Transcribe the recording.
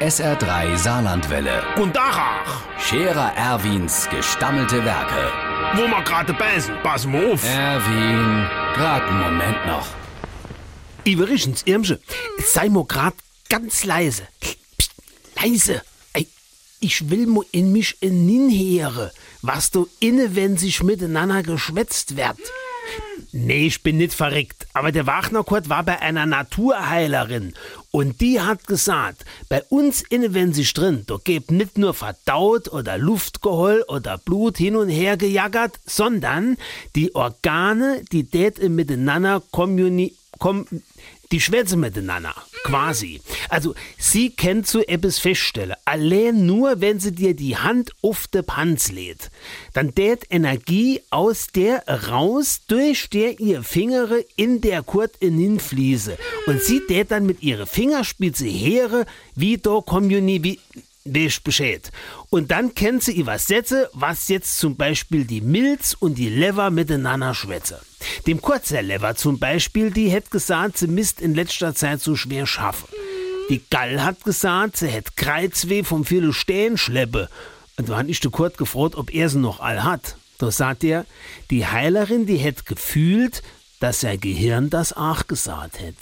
SR3 Saarlandwelle. Und Dachach, Scherer Erwins gestammelte Werke. wo wir gerade beißen, pass mal auf. Erwin, grad einen Moment noch. Übrigens, Irmsche, sei mal grad ganz leise. Psst, leise. Ey, ich will mo in mich hinhören, was du inne, wenn sich miteinander geschwätzt wird. Nee, ich bin nicht verrückt, aber der Wagnerkurt war bei einer Naturheilerin. Und die hat gesagt, bei uns inne, wenn sich drin, da geht nicht nur verdaut oder Luftgeheul oder Blut hin und her gejaggert, sondern die Organe, die im miteinander kommuni kom die schwätzen miteinander, quasi. Also, sie kennt zu etwas feststellen. Allein nur, wenn sie dir die Hand auf de Panz lädt. Dann tät Energie aus der raus, durch der ihr Fingere in der Kurt innen fließe. Und sie tät dann mit ihrer Fingerspitze here, wie do Kommuni, wie, Weißt Bescheid. Und dann kennt sie übersetze, was jetzt zum Beispiel die Milz und die Lever miteinander schwätze. Dem kurzer Lever zum Beispiel, die hätt gesagt, sie misst in letzter Zeit so schwer schaffen. Die Gall hat gesagt, sie hätt Kreuzweh vom vielen Stehen schleppe. Und da hat ich den Kurt gefragt, ob er sie noch all hat. Da sagt er, die Heilerin, die hätt gefühlt, dass sein Gehirn das auch gesagt hätt.